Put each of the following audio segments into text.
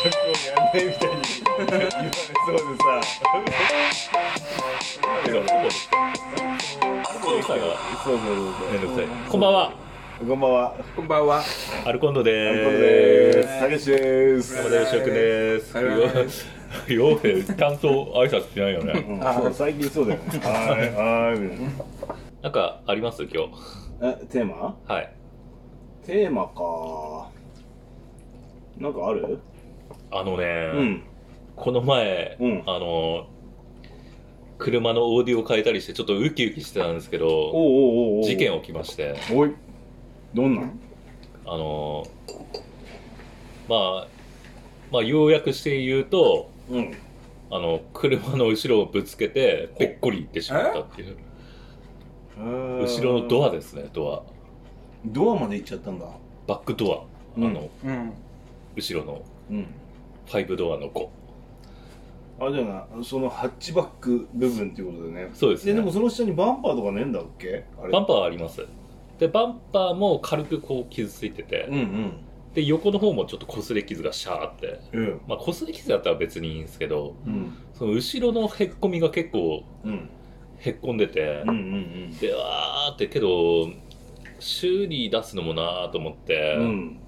やんないみたいに言われそうでさてかそうさがそうそうそうめんどくさいこんばんは。こんばんは。こんばんは。アルコンドでアルコンドーです。すたけしです山田義雄くんです。はい。はいはいようでちゃんと挨拶しないよね。うん。そう最近そうだよね。はいはい。みたいなんかあります？今日。なえテーマ？はい。テーマか。なんかある？あのね、うん。この前、うん。あの車のオーディオ変えたりしてちょっとウキウキしてたんですけど事件起きまして。おい。どんなん？あのまあまあ要約して言うとうん。あの車の後ろをぶつけてぺっこりいってしまったっていう。後ろのドアですねドア。ドアまで行っちゃったんだ。バックドア、うん。あのうん。後ろの。うん5ドアの5あれだよなそのハッチバック部分っていうことでね。そうですね。でもその下にバンパーとかねえんだっけ？あれ。バンパーあります。でバンパーも軽くこう傷ついてて、うんうん。で横の方もちょっと擦れ傷がシャーって。うん。まあ擦れ傷だったら別にいいんですけどうん。その後ろのへっこみが結構うん。へっこんでて、うんうん。でわーってけど修理出すのもなーと思って、うん。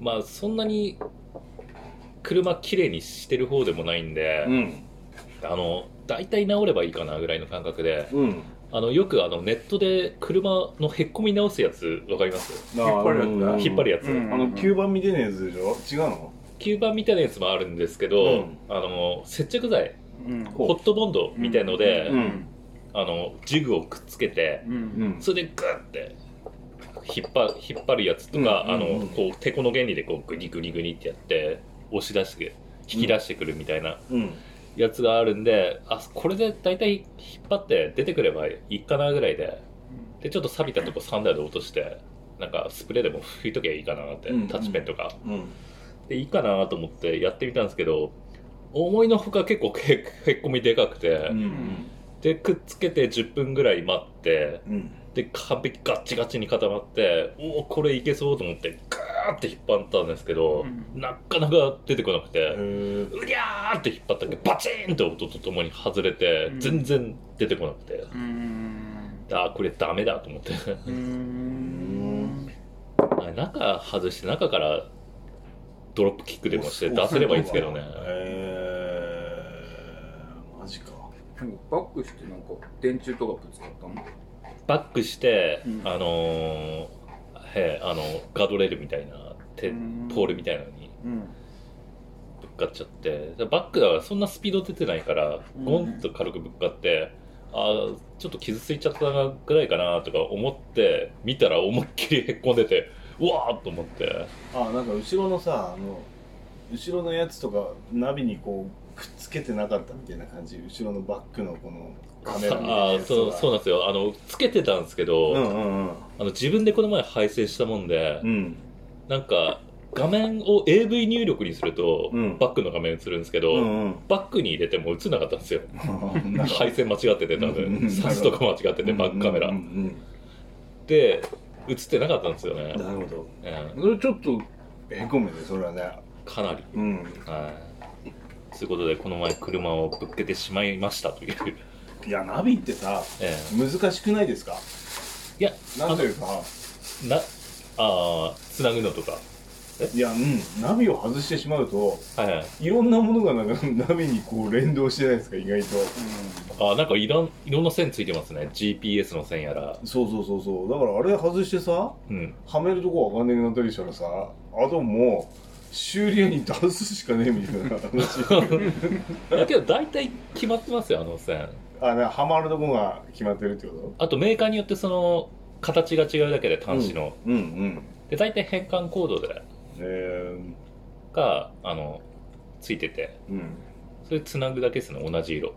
まあそんなに車きれいにしてる方でもないんで、うん。あの大体直ればいいかなぐらいの感覚でうん。あのよくあのネットで車のへっこみ直すやつわかります？引っ張るやつ引っ張るやつ、うん。あの吸盤みたいなやつでしょ？違うの？吸盤みたいなやつもあるんですけど、うん。あの接着剤ホットボンドみたいので、うん。あのジグをくっつけてうん。うん。それでグッて引っ張引っ張るやつとか、うん。うん。うんあのこうてこの原理でこうグニグニグニってやって押し出して引き出してくるみたいなうん。やつがあるんで、あこれで大体引っ張って出てくればいいかなぐらいででちょっと錆びたとこサンダーで落としてなんかスプレーでも拭いときゃいいかなって、うん。タッチペンとか。うん。でいいかなと思ってやってみたんですけど思いのほか結構へへっこみでかくて、うんでくっつけて10分ぐらい待ってうんで完璧ガッチガチに固まっておおこれいけそうと思ってガーって引っ張ったんですけど、うん。なかなか出てこなくて、うりゃーって引っ張ったけどバチーンって音とともに外れて、うん。全然出てこなくて。うん。あーこれダメだと思って。うん。中外して中からドロップキックでもして出せればいいんですけどね。へー。マジか。バックしてなんか電柱とかぶつかったの？バックして、うん。あのーへあのガードレールみたいなてうん。ポールみたいなのにうん。ぶっかっちゃって。でバックだからそんなスピード出てないからうん。ゴンと軽くぶっかって、あーちょっと傷ついちゃったぐらいかなとか思って見たら思いっきりへっこんでてうわーっと思って。あなんか後ろのさあの後ろのやつとかナビにこうくっつけてなかったみたいな感じ？後ろのバックのこのカメラみたいなあそうそうなんですよ。あのつけてたんですけど、うんうんあの自分でこの前配線したもんで、うん。うんなんか画面を AV 入力にすると、うん。バックの画面映るんですけど、うんうん。バックに入れても映んなかったんですよ。なんか配線間違ってて多うん分サスとか間違っててバックカメラ、うんうんで映ってなかったんですよね。うん、なるほど。うんそれちょっとへこむねそれはね。かなり。うん。はい。ということでこの前車をぶっけてしまいましたという、いやナビってさえ難しくないですか？えいやなんというか。なあーつなぐのとか。いやうん。ナビを外してしまうとはいはい。いろんなものがなんかナビにこう連動してないですか？意外と。あーなんかいろんいろんな線ついてますね。GPS の線やら。そうそうそうそう。だからあれ外してさうん。はめるとこわかんなくなったりしたらさあともう修理屋に出すしかねえみたいな話。だけど大体決まってますよあの線あなはまるとこが決まってるってこあとメーカーによってその形が違うだけでと端子の、うんうんで大体変換コードでえがあのついてて。ー、うん。それつなぐだけですね同じ色。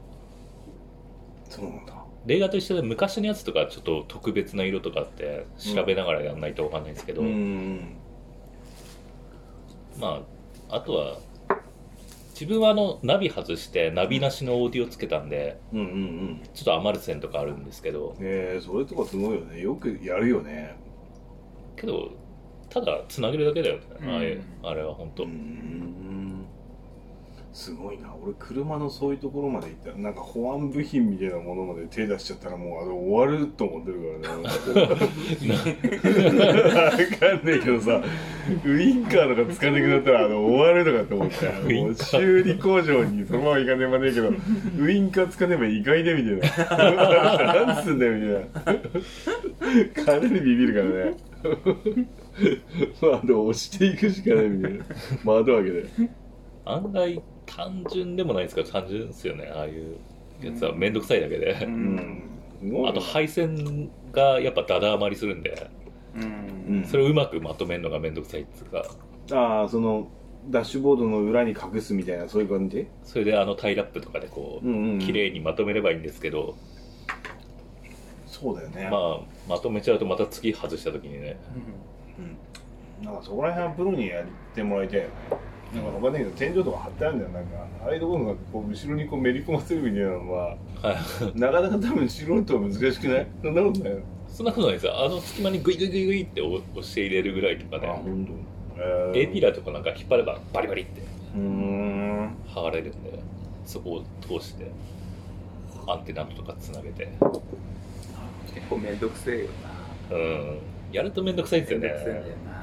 そうなんだ。例外と一緒で昔のやつとかちょっと特別な色とかって調べながらやんないと分かんないですけど、うん。まああとは自分はあのナビ外してナビなしのオーディオつけたんでうんうんうん。ちょっと余る線とかあるんですけど。えー、それとかすごいよね。よくやるよね。けどただつなげるだけだよね、うん。あれは本当、うんすごいな。俺車のそういうところまで行った。らなんか保安部品みたいなものまで手出しちゃったらもうあの終わると思ってるからね。わかんないけどさウインカーとか使わなくなったらあの終わるとかって思ってもう修理工場にそのまま行かねばねえけどウインカー使わねば意外でみたいな。何すんだよみたいな。かなりビビるからね。窓を押していくしかないみたいな。窓開けて。案外単純でもないですから単純ですよね。ああいうやつは面倒くさいだけで、あと配線がやっぱダダ余りするんで。うん。それをうまくまとめるのが面倒くさいっつうか。ああそのダッシュボードの裏に隠すみたいなそういう感じ？それであのタイラップとかでこう、うんうん。綺麗にまとめればいいんですけど、そうだよね、まあまとめちゃうとまた次外した時にね。うん、なんかそこら辺はプロにやってもらいたいよねなんかわかんないけど天井とか貼ってあるんだよ。なんかああいうところがこう後ろにこうめり込ませるみたいなのははい。なかなか多分素人は難しくない？そんなことないそんなことないですよ。あの隙間にグイグイグイグイって押して入れるぐらいとかね。本当。え A ピラーとかなんか引っ張ればバリバリってうーん。剥がれるんでそこを通してアンテナとかつなげて。結構めんどくせえよな。うん。やると面倒くさいですよね。めんどくせえんだよな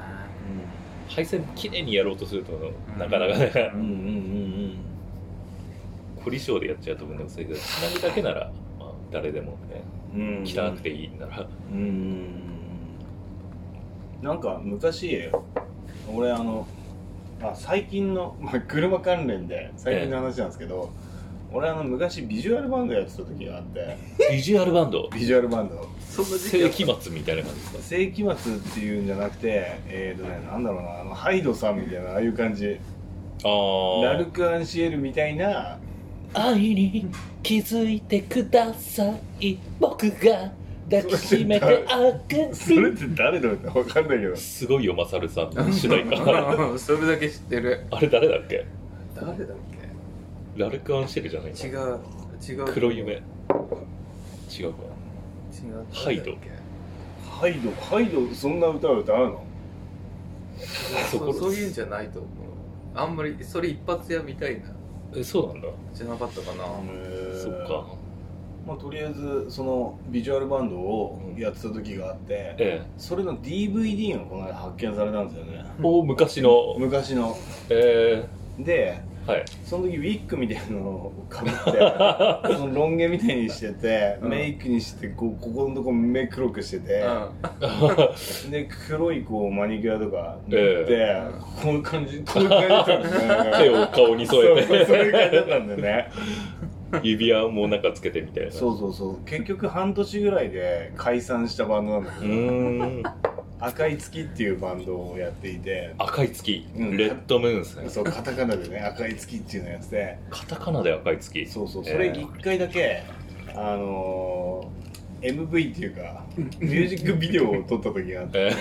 配線きれいにやろうとするとなかなかね。うん。うんうん凝り性でやっちゃうと面倒くさいけどつなぐだけなら、まあ、誰でもねうん。うん汚くていいなら。うん。うんうんなんか昔俺あのあ最近の、まあ、車関連で最近の話なんですけど、俺あの昔ビジュアルバンドやってた時があって。ビジュアルバンド？ビジュアルバンドそんな時世期紀末みたいな感じですか？世紀末っていうんじゃなくてえっ、ー、とねなんだろうなあのハイドさんみたいなああいう感じ。ああラルク・アンシエルみたいな。愛に気づいてください。僕が抱きしめてあげそれっるて誰だって分かんないけど。すごいよマサルさんの主題歌。それだけ知ってる。あれ誰だっけ？誰だっラルク・アンシェルじゃないけ違う違う。黒夢。違うか。違うハイド。ハイド。ハイドそんな歌を歌うの？そこそうそういうんじゃないと思う。あんまりそれ一発屋みたいな。えそうなんだ。じゃなかったかな。そっか。まあ、とりあえずそのビジュアルバンドをやってた時があって、ええ。それの DVD がこの間発見されたんですよね。お昔の。昔の。えでー、はい。その時ウィッグみたいなのをかぶって そのロン毛みたいにしてて、うん。メイクにしてこうここのとこ目黒くしてて、う で黒いこうマニキュアとか塗って、えこういう感じこういう感じだったんですね。手を顔に添えそうそうそういうて感じだったんだよね。指輪もなんかつけてみたいな。そうそうそう。結局半年ぐらいで解散したバンドなんだけうど、ーん赤い月っていうバンドをやっていて。赤い月、うん。レッドムーンですね。そうカタカナでね赤い月っていうのやつでカタカナで赤い月。そうそう。えー。それ一回だけ、あのー MV っていうかミュージックビデオを撮った時があって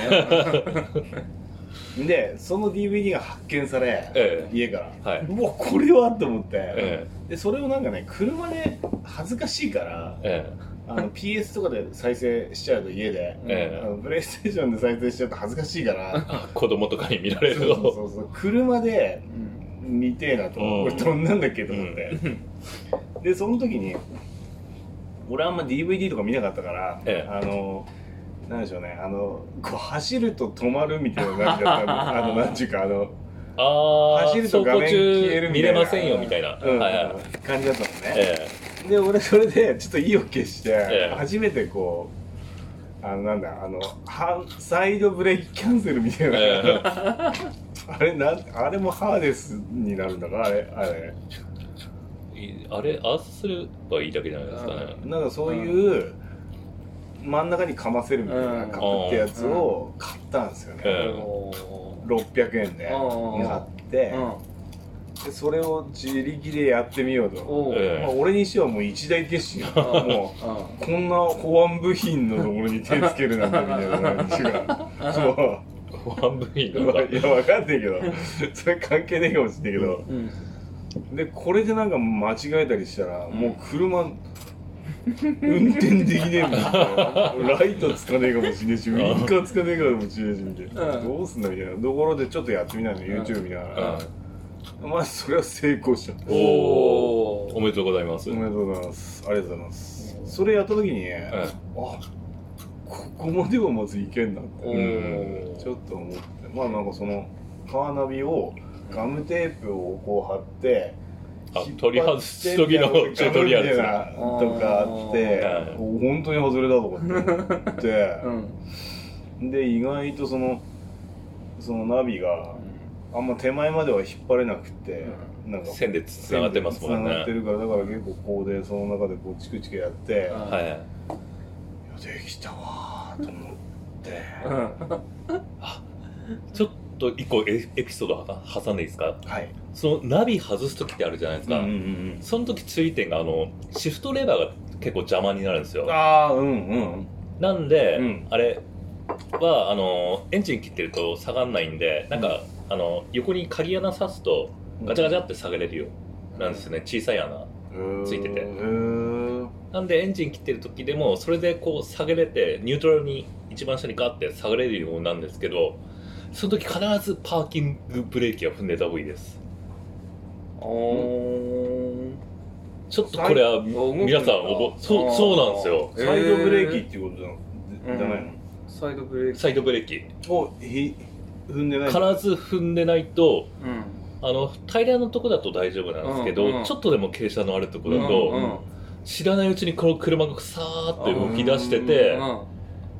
え でその DVD が発見され、ええ家から、はい。うわこれは？と思って、えでそれをなんかね車で恥ずかしいからえあの PS とかで再生しちゃうと家で、ええ。あのプレイステーションで再生しちゃうと恥ずかしいから。あ 子供とかに見られるそうそうとそうそう。車でん見てえなと、うん。俺どんなんだっけと思って、でその時に俺あんま DVD とか見なかったから、ええ。あのなんでしょうね。あのこう走ると止まるみたいな感じだったの あのなんちゅうかあのああ走ると画面消えるみたいな。見れませんよみたいな、うん。はいはい。感じだったのね、え で俺それでちょっと意を決して、ええ。初めてこうあのなんだあのハサイドブレーキキャンセルみたいな、ええ。あれなんあれもハーネスになるんだかあれあれ。あれああすればいいだけじゃないですかね。なんかそういう真ん中にかませるみたいなうん。カップってやつを買ったんですよね、えお600円でうん。買ってーでそれを自力でやってみようと、まあ、俺にしてはもう一大決心。もううん。こんな保安部品のところに手つけるなんてみたいな感じがそう保安部員のいやわかんないけど。それ関係ねえかもしんないけど。うん。でこれでなんか間違えたりしたらもう車運転できねえもんライトつかねえかもしんねえしウインカーつかねえかもしんねえしみたいな。うん。どうすんだみたいな。ところでちょっとやってみないの YouTube 見ながら まあそれは成功した。おおおめでとうございます。おめでとうございます。ありがとうございます。それやった時に、あここまではまずいけんなって、ちょっと思って。まあなんかそのカーナビをガムテープをこう貼ってあ取り外す時のチュートリアルとかあって本当に外れだとかって思って。うん。で意外とそのそのナビがあんま手前までは引っ張れなくて、なんか線でつながってますもん繋がってねるからだから結構こうでその中でこうチクチクやって、うんはい。いやできたわーと思って、ちょっと一個エエピソードは挟んでいいですか？はい。そのナビ外す時ってあるじゃないですか、んその時注意点があのシフトレバーが結構邪魔になるんですよ。ああうんうん。なんで、うん。あれはあのエンジン切ってると下がんないんでなんか、あの横に鍵穴刺すとガチャガチャって下げれるよ。なんですよね。小さい穴。ついてて。なんでエンジン切ってる時でもそれでこう下げれてニュートラルに一番下にガッて下げれるようなんですけどその時必ずパーキングブレーキは踏んでた方がいいです。おちょっとこれは皆さんおぼそうそうなんですよ。サイドブレーキっていうことじゃないの？サイドブレーキ。サイドブレーキ。をひ踏んでない。必ず踏んでないとうん。あの平らのとこだと大丈夫なんですけど、うんうんちょっとでも傾斜のあるとこだと、うんうん。知らないうちにこの車がさーって動き出してて、うん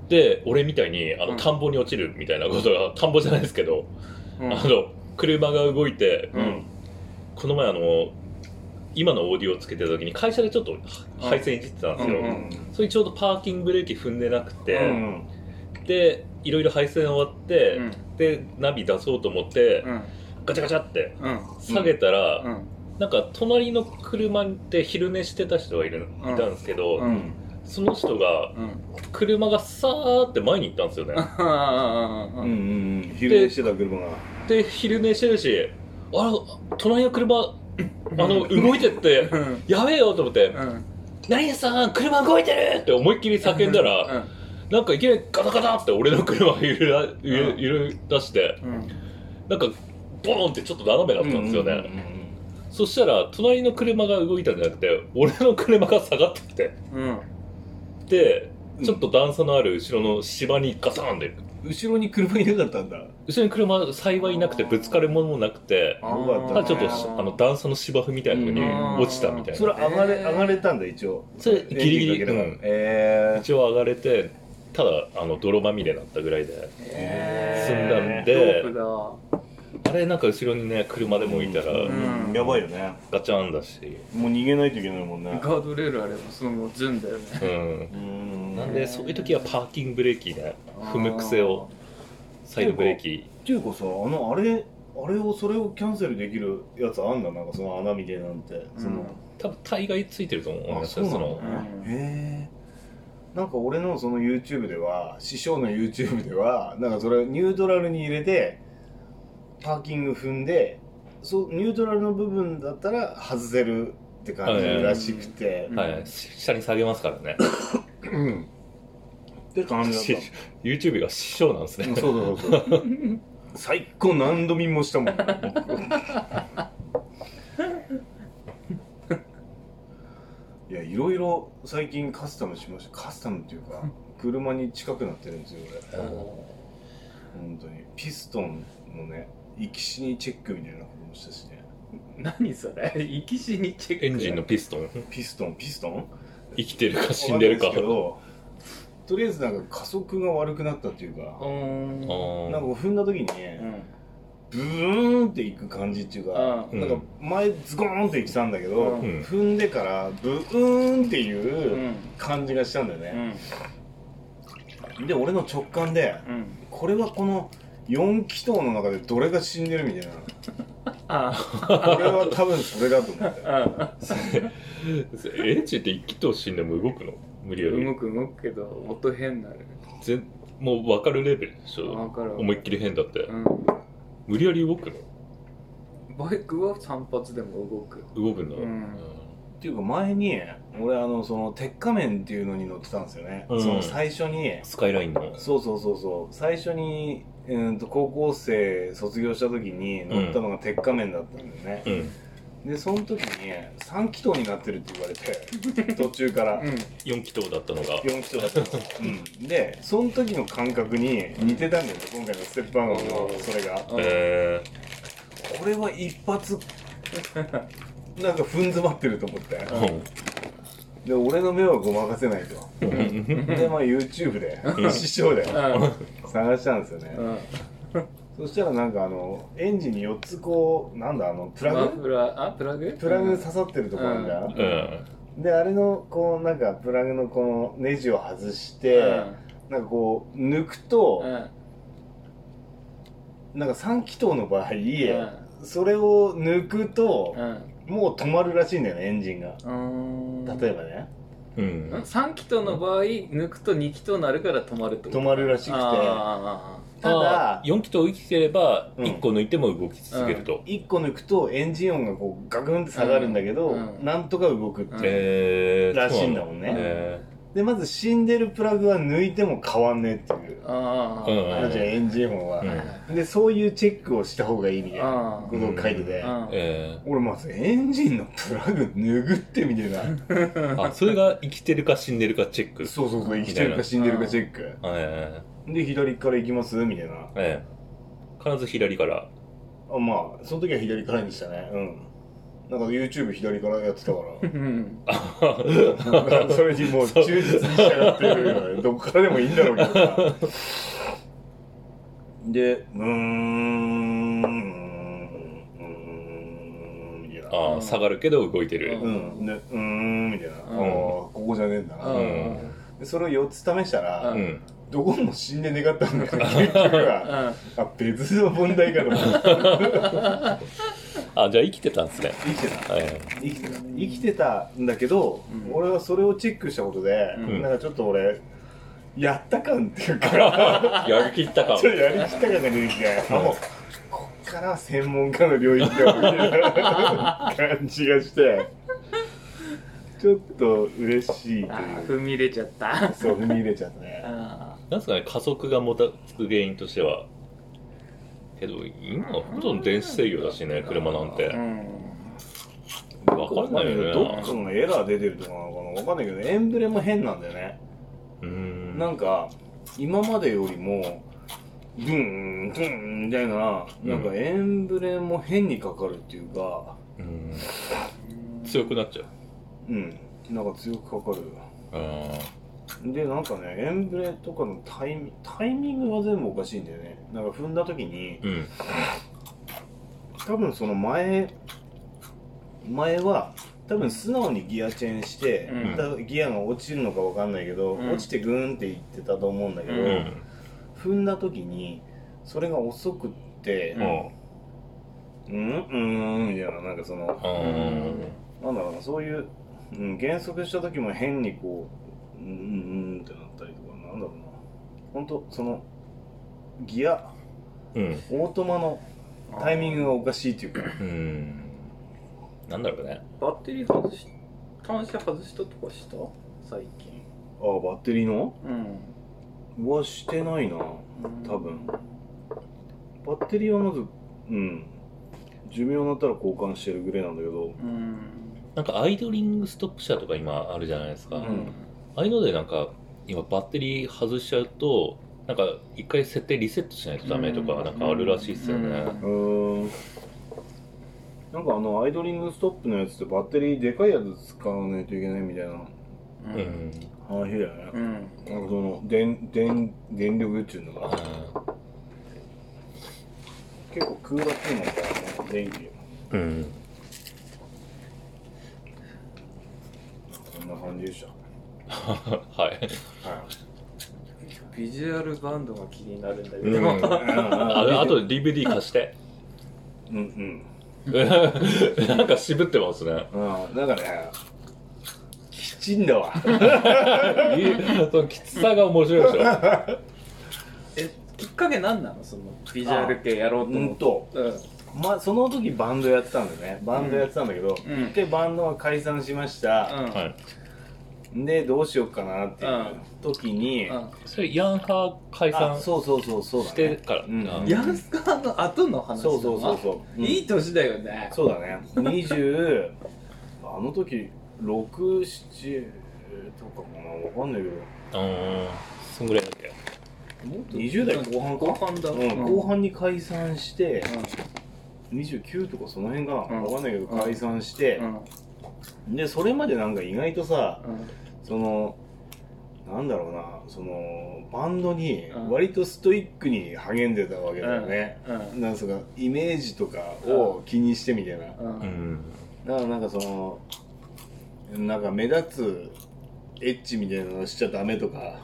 で俺みたいにあうん。の田んぼに落ちるみたいなことが 田んぼじゃないですけど、うん。あの車が動いて、うん。この前あの今のオーディオをつけてた時に会社でちょっと配線いじってたんですよ、うんうんそれちょうどパーキングブレーキ踏んでなくて、うん。でいろいろ配線終わって、うん。でナビ出そうと思って、うん。ガチャガチャってうん。下げたら、うん。なんか隣の車で昼寝してた人がいるいたんですけど、その人がうん。車がさーって前に行ったんですよね。うんうんうんうん昼寝してた車が。で昼寝してるしあれ隣の車あの動いてってうん。やべえよと思ってうん「何々さん車動いてる!」って思いっきり叫んだらなんかいきなりガタガタって俺の車が揺れら揺れ出してうん。なんかボーンってちょっと斜めだったんですよね、うんうんうんそしたら隣の車が動いたんじゃなくて俺の車が下がってきて。うん。でうん。ちょっと段差のある後ろの芝にガタンで後ろに車いなかったんだ。後ろに車幸いなくてぶつかるものもなくてたただちょっとしあの段差の芝生みたいなとこにうん。落ちたみたいそれな上がれ上がれたんだ一応。それギリギリうん。え一応上がれてただあの泥まみれになったぐらいでへ済んだんロでープだあれなんか後ろにね車でもいたらーうん。やばいよね。ガチャンだし。もう逃げないといけないもんね。ガードレールあればそのままズンだよね。うん。うん。なんでそういう時はパーキングブレーキね踏む癖をサイドブレーキ。っていうかさあのあれあれをそれをキャンセルできるやつあんだ？なんかその穴みたいなんて。その、多分大概ついてると思う。んあですそうなの？よそのうん。へえなんか俺のその YouTube では師匠の YouTube ではなんかそれをニュートラルに入れてパーキング踏んでそうニュートラルの部分だったら外せるって感じらしくて、うんはい。下に下げますからね。うん。って感じだっ し YouTube が師匠なんですね。たそうそうそうそう。最高何度見もしたもんいやいろいろ最近カスタムしました。カスタムっていうか車に近くなってるんですよ俺。本当に。ピストンのね行きしにチェックみたいなこともしたしね。何それ？行きしにチェック？エンジンのピストン？ピストン？ピストン？生きてるか死んでるか。わんないですけどとりあえずなんか加速が悪くなったっていうかなんか踏んだ時にねブーンっていく感じっていうか、うん。なんか前ズゴーンっていってたんだけど、うん。踏んでからブーンっていううん。感じがしたんだようね、ん。で俺の直感でうん。これはこの4気筒の中でどれが死んでるみたいな。あこれは多分それだと思って。あエンジンって一気通しんでも動くの？無理やり。動く動くけど音変になる。全もう分かるレベルでしょ？わかる。思いっきり変だって。うん無理やり動くの？バイクは散髪でも動く。動くんだ、うん。っていうか前に俺あのその鉄仮面っていうのに乗ってたんですよね、うん。その最初に。スカイラインの。そうそうそうそう。最初にうんと高校生卒業した時に乗ったのが鉄仮面だったんだよね、うんでその時に3気筒になってるって言われて 途中から。4気筒だったのが。4気筒だったの、うん、でその時の感覚に似てたんだよね今回のステップワゴンのそれが。えこれは一発 なんか踏ん詰まってると思って。ーで俺の目はごまかせないと。うん。でまあ YouTube で師匠でうん。探したんですよね、うんそしたらなんかあのエンジンに4つこうなんだあのプラマグフラーあプラグ？プラグ刺さってるとこあるじゃん、うん。であれのこうなんかプラグのこのネジを外して、なんかこう抜くとう、ん。なんか3気筒の場合、うそれを抜くとう、ん。もう止まるらしいんだよねエンジンが。うん。例えばね。うん。3気筒の場合抜くと2気筒になるから止まるってこと？止まるらしくて。あただ4気筒生きてればうん。1個抜いても動き続けると、1個抜くとエンジン音がこうガクンって下がるんだけど、うん。うん。なんとか動くってらしいんだもんね。えでまず死んでるプラグは抜いても変わんねえっていう。ああうんあるじゃんエンジン音は、うん。でそういうチェックをした方がいいみたいなあことを書いてて、あえ俺まずエンジンのプラグ拭ってみたいな。ー、あそれが生きてるか死んでるかチェック。そうそうそう生きてるか死んでるかチェック。えで左から行きます？みたいな。ー、え。ー、必ず左から。あまあその時は左からにしたね。うんなんか YouTube 左からやってたから。うん。なんかそれにもう忠実に従ってる どこからでもいいんだろうけどさでうーんあー下がるけど動いてる、ううん。でうーんみたいな、ああここじゃねえんだな、うん。でそれを4つ試したら、ううん。どこも死んで願ったんだけど 結局は。あ別の問題かと思って あじゃあ生きてたんですね、生きてた。え生きてた生きてたんだけど、うん。俺はそれをチェックしたことで、うん。なんかちょっと俺やった感っていうかー、やりきったかちょっとやりきった感が出てきて、あもうこっからは専門家の領域だみたいな感じがしてちょっと嬉しいとい踏み入れちゃった。そう踏み入れちゃったね。あなんですかね加速がもたつく原因としてはけど今はほとんど電子制御だしね車なんて。ーうん。わかんないよね。どっかのエラー出てるとかなのかなわかんないけどエンブレも変なんだよね、うーん。なんか今までよりもドゥーンドゥーンみたいな、うんなん。かエンブレも変にかかるっていうかうん。強くなっちゃう。うん。なんか強くかかる。あでなんかねエンブレとかのタイミタイミングが全部おかしいんだよね。なんか踏んだ時にーうん。多分その前前は多分素直にギアチェンして、うん。だギアが落ちるのかわかんないけど、うん。落ちてグーンっていってたと思うんだけど、うん。踏んだ時にそれが遅くってうん。うんうーんみたいななんかそのあーなんだろうなそういう、うん、減速した時も変にこううんうんうんってなったりとかなんだろうな。本当そのギアうん。オートマのタイミングがおかしいっていうか。うん。なんだろうね。バッテリー外し端子外したとかした？最近。ああバッテリーの？うん。はしてないな多分。バッテリーはまずうん。寿命になったら交換してるぐらいなんだけど。うん。なんかアイドリングストップ車とか今あるじゃないですか、うんああいうのでなんか今バッテリー外しちゃうとなんか一回設定リセットしないとダメとかうん。なんかあるらしいっすよね、うん。うーん。なんかあのアイドリングストップのやつってバッテリーでかいやつ使わないといけないみたいな。ううんん話だよね、うん。なんかその電電電力っていうのが結構空楽になったらね。電気。うん。こんな感じでしたはい。はい。ビジュアルバンドが気になるんだけうん。ど、あれあと DVD 貸して。うんうん。なんか渋ってますね。うん。なんかねきちんだわ。そのきつさが面白いでしょ。えきっかけなんなの？そのビジュアル系やろうとう思って。んと。うんまあその時バンドやってたんだよね。バンドやってたんだけど、うん。でバンドは解散しました、はいでどうしようかなっていう時に、うん。それヤンハー解散あそうそうそうそうしてから、うん。あヤンスカーの後の話そうそうそうそう。うん。いい年だよね。そうだね。20あの時67とかかな。わかんないけど。うん。そんぐらいだっけもっと20代後半か？後半だ。うん。後半に解散して、29とかその辺か。な、うん。わかんないけどうん解散して。う、ん。でそれまでなんか意外とさうんそのなんだろうなそのバンドにうん。割とストイックに励んでたわけだよね、うん。なんすかイメージとかを気にしてみたいな、うん。うん。だからなんかそのなんか目立つエッチみたいなのしちゃダメとか、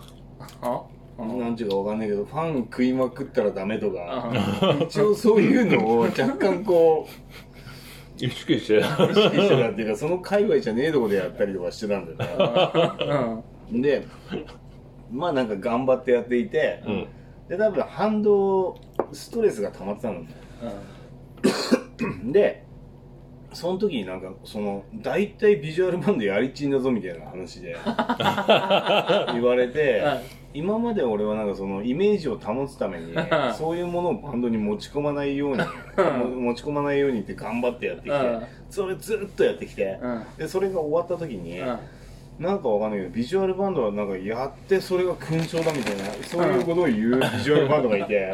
あ？なんていうかわかんないけどファン食いまくったらダメとか、あ一応そういうのを若干こう意識して意識してたっていうかその界隈じゃねえとこでやったりとかしてたんだようん。ねでまあなんか頑張ってやっていて、うん。で多分反動ストレスが溜まってたん。だでその時になんかその大体ビジュアルバンドやりちんだぞみたいな話で 言われて今まで俺はなんかそのイメージを保つために そういうものをバンドに持ち込まないようにも 持ち込まないようにって頑張ってやってきてそれずっとやってきてうん。でそれが終わった時にうん。なんかわかんないけどビジュアルバンドはなんかやってそれが勲章だみたいなそういうことを言うビジュアルバンドがいて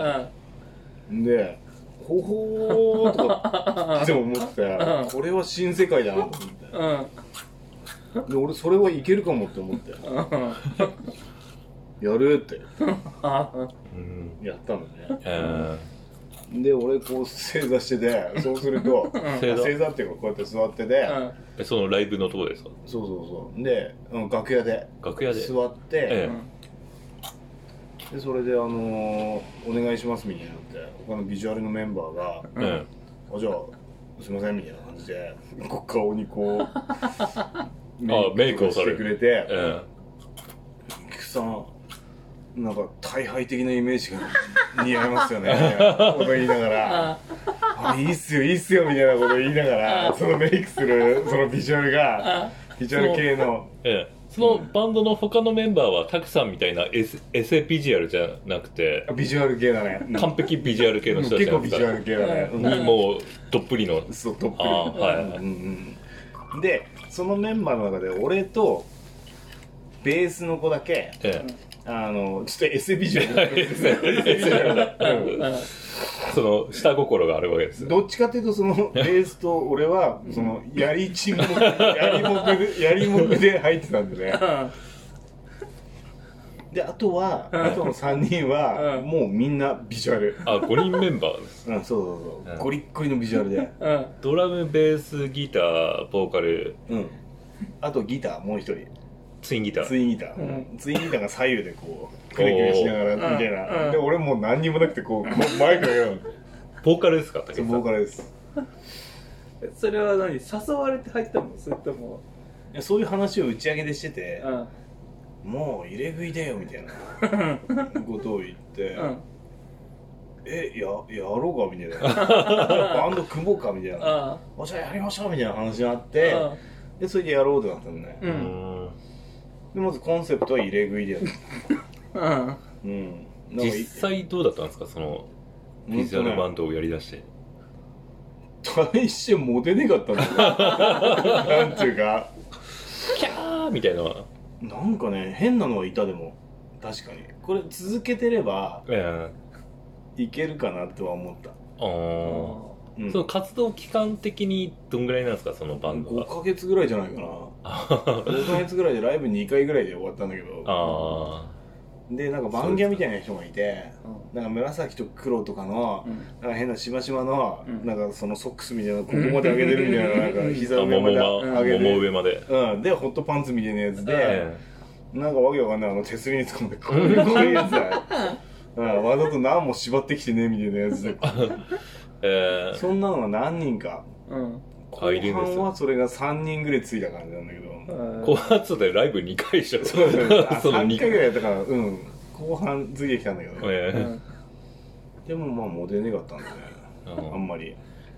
でほほーとかって思ってうん。これは新世界だなと思って。うん。で俺それはいけるかもって思ってやるって。あうん。やったんだねえで俺こう正座しててそうすると 正座正座っていうかこうやって座っててーえそのライブのとこですか？そうそうそう。でうん楽屋で。楽屋で。座ってえでそれであのーお願いしますみたいになって他のビジュアルのメンバーがえあじゃあすいませんみたいな感じでこう顔にこうメイクをしてくれてええ。菊さんなんか大敗的なイメージが似合いますよね。こと言いながら。あいいっすよいいっすよみたいなこと言いながらそのメイクするそのビジュアルがビジュアル系の。ええ。そのバンドの他のメンバーはタクさんみたいなエセエセビジュアルじゃなくて。ビジュアル系だね。完璧ビジュアル系の人たち結構ビジュアル系だね。にもうどっぷりの。そうトップあーはいはい。うんうん、でそのメンバーの中で俺とベースの子だけええあのちょっとエセビジュアルエセエセうんその下心があるわけですどっちかっていうとそのベースと俺はそのやりちんもやりもくで やりもくで入ってたんでね。であとはあとの3人はうん。もうみんなビジュアル。あ5人メンバーですうんそうそうそう。うん。ゴリッゴリのビジュアルで。うん。ドラムベースギターボーカル。うん。あとギターもう一人ツインギター。ツインギター、うん。ツインギターが左右でこうくねくねしながらみたいな、うん。で俺もう何にもなくてこうこうマイクのようボーカルですか武井さにんボーカルです。それは何？誘われて入ったの？それとも？いやそういう話を打ち上げでしててう、ん。もう入れ食いだよみたいな。ことを言って、うん。えややろうか？みたいな。バンド組もうか？みたいな。ああじゃあやりましょう？みたいな話があってあでそれでやろうってなったのね、ううんんでまずコンセプトは入れ食いでやるうん。うん。なんかい実際どうだったんですか？そのビジュアルバンドをやりだして。大してモテねかったんだよなんていうか。キャーみたいな。なんかね変なのはいたでも。確かに。これ続けてればええいけるかなとは思った、あーうん、その活動期間的にどんぐらいなんですかそのバンド5はヶ月ぐらいじゃないかな。5ヶ月ぐらいでライブ2回ぐらいで終わったんだけど。あでなんかバンギャみたいな人がいてなんか紫と黒とかのうん。なんか変なしましまの、うん。なんかそのソックスみたいなここまで上げてるみたいななんかー 膝上までま上げて上まで。うん、でホットパンツみたいなやつで、えなんかわけわかんないあの手すりに突っ込んでこういうこういうやつだ、うん、わざと何も縛ってきてねみたいなやつで ええそんなのが何人か。うん。後半はそれが3人ぐらいついた感じなんだけど。後半ちょっとライブ2回でしょ。そうそうあその3 2回ぐらいやったからうん。後半ついてきたんだけど、ええうん。でもまあモテねかったんだね。うんあんまり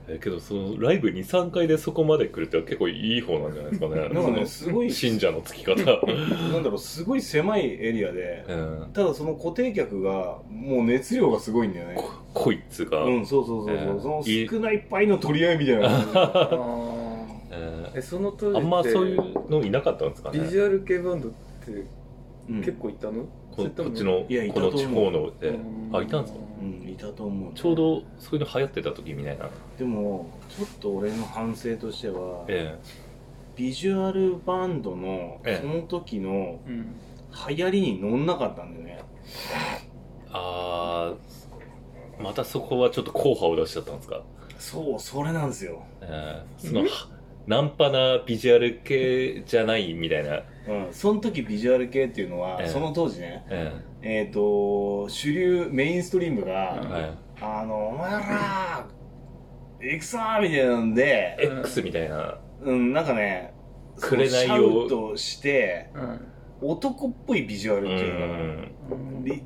えけどそのライブ23回でそこまで来るって結構いい方なんじゃないですかね。なんかねすごい信者のつき方。なんだろうすごい狭いエリアでうん。ただその固定客がもう熱量がすごいんだよね。こ濃いっつうか、うんそうそうそうそう、えーそのいい。少ないパイの取り合いみたいな。ええその当時ってーあんまそういうのいなかったんですかね。ビジュアル系バンドってうん。結構いたの、こそれともこっちのいやいたことの地方ので。うん。あいたんですか？うんいたと思うちょうどそういうの流行ってた時みたいな。でもちょっと俺の反省としては、えビジュアルバンドのええ。その時のうん。流行りに乗んなかったんだよね。えあーまたそこはちょっと硬派を出しちゃったんですか？そうそれなんですよ、ええ。そのはナンパなビジュアル系じゃないみたいな。うん、その時ビジュアル系っていうのは、ええ。その当時ねええ。っ、と主流メインストリームえが、はい。あのお前ら行くぞーみたいなんで、X みたいな。うん、なんかねそのシャウトしてうん。男っぽいビジュアルうっていうのかな、ん。リ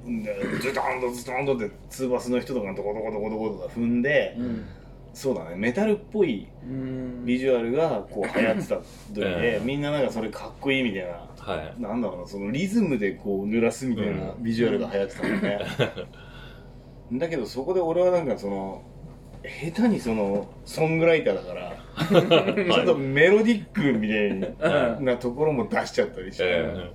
ズドンとズドンとってツーバスの人とかのとこどこどこどことか踏んで、うんそうだね。メタルっぽいうん。ビジュアルがこう流行ってた時で、うんみんななんかそれかっこいいみたいな。はい。なんだろうなそのリズムでこう濡らすみたいなうん。ビジュアルが流行ってたんだよね、だけどそこで俺はなんかその下手にそのソングライターだからちょっとメロディックみたいうんなところも出しちゃったりして、ええ。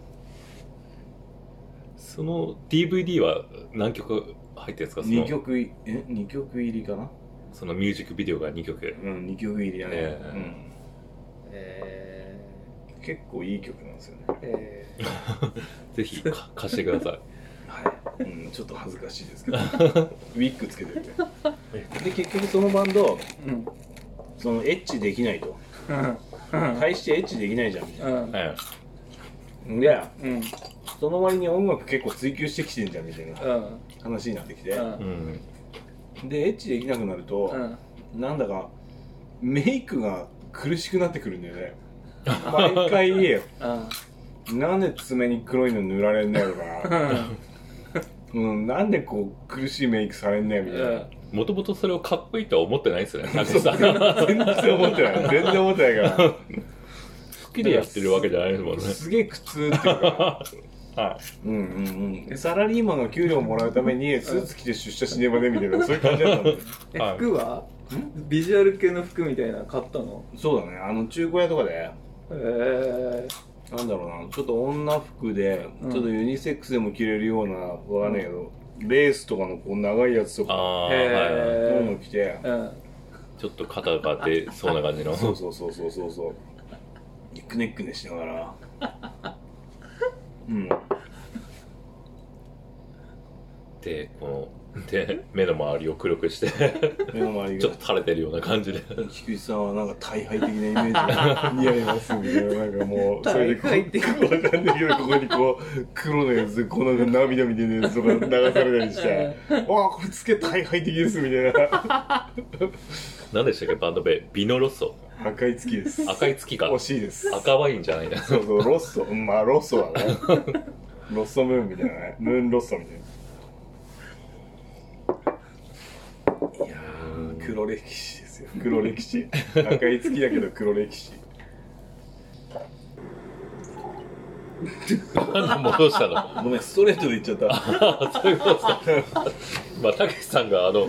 その DVD は何曲入ってるんですか？その2曲いえ？二曲入りかな？そのミュージックビデオが2曲。うん2曲入りだね、ええ。うん。え結構いい曲なんですよね。ーえ。ぜひか貸してください。はい、うん、ちょっと恥ずかしいですけど。ウィッグつけてて。で結局そのバンドーうん。そのエッチできないと。うん。対してエッチできないじゃんみたいうん。でうん。その割に音楽結構追求してきてんじゃんみたいなうん。話になってきて、えうんでエッチできなくなると、うん。なんだかメイクが苦しくなってくるんだよね。毎回言えよ。うん。なんで爪に黒いの塗られんだよとかうん、なんでこう苦しいメイクされんねんみたいな、もともとそれをかっこいいとは思ってないですよね。全然思ってない。全然思ってないから。好きでやってるわけじゃないですもんね。すげえ苦痛っていうかはうんうんうん。でサラリーマンが給料もらうためにスーツ着て出社しねばねみたいなそういう感じだったんだ。よえはい。服は？ビジュアル系の服みたいなの買ったの？そうだね。あの中古屋とかで。えなんだろうな。ちょっと女服で、うん。ちょっとユニセックスでも着れるようなわかんないけど、レースとかのこう長いやつとかああへーはいはい。そういうの着て、ーうん。ちょっと肩が出そうな感じの。そうそうそうそうそうそう。くねくねしながら。うんでこので目の周りを黒くして目の周りが。ちょっと垂れてるような感じで。菊池さんはなんか大敗的なイメージが似合いますみたいななんかもうそれでこうわかんないけどここにこう黒のやつでこうなんか涙みたいなやつとか流されたりして「ああこれつけ大敗的です」みたいな。何でしたっけ？バンド名ビノロッソ。赤い月です。赤い月か惜しいです。赤ワインじゃないな。そうそうロッソ。うんまあロッソだね。ロッソムーンみたいなね。ムーンロッソみたいないやー黒歴史ですよ。黒歴史。赤い月だけど黒歴史。戻したの？ごめんストレートで言っちゃった。あそういうことですか。まあたけしさんがあの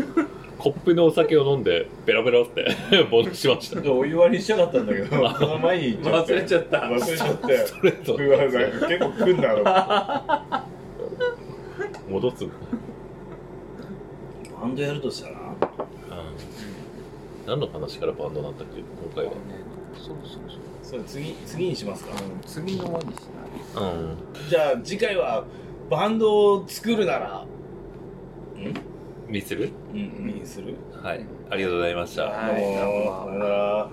コップのお酒を飲んでベラベラって戻しました。お湯割りしたかったんだけどその前に忘れちゃった。忘れちゃって。ストレート。うわなんか結構来んなあ戻す、うん、の？バンドやるとしたら？何の話からバンドなんだっけ？今回は。そうそうそう。それ次次にしますか。次の輪にしない。うん。じゃあ次回はバンドを作るなら。にする？うんにする？はい。ありがとうございました。はい。どうもさよなら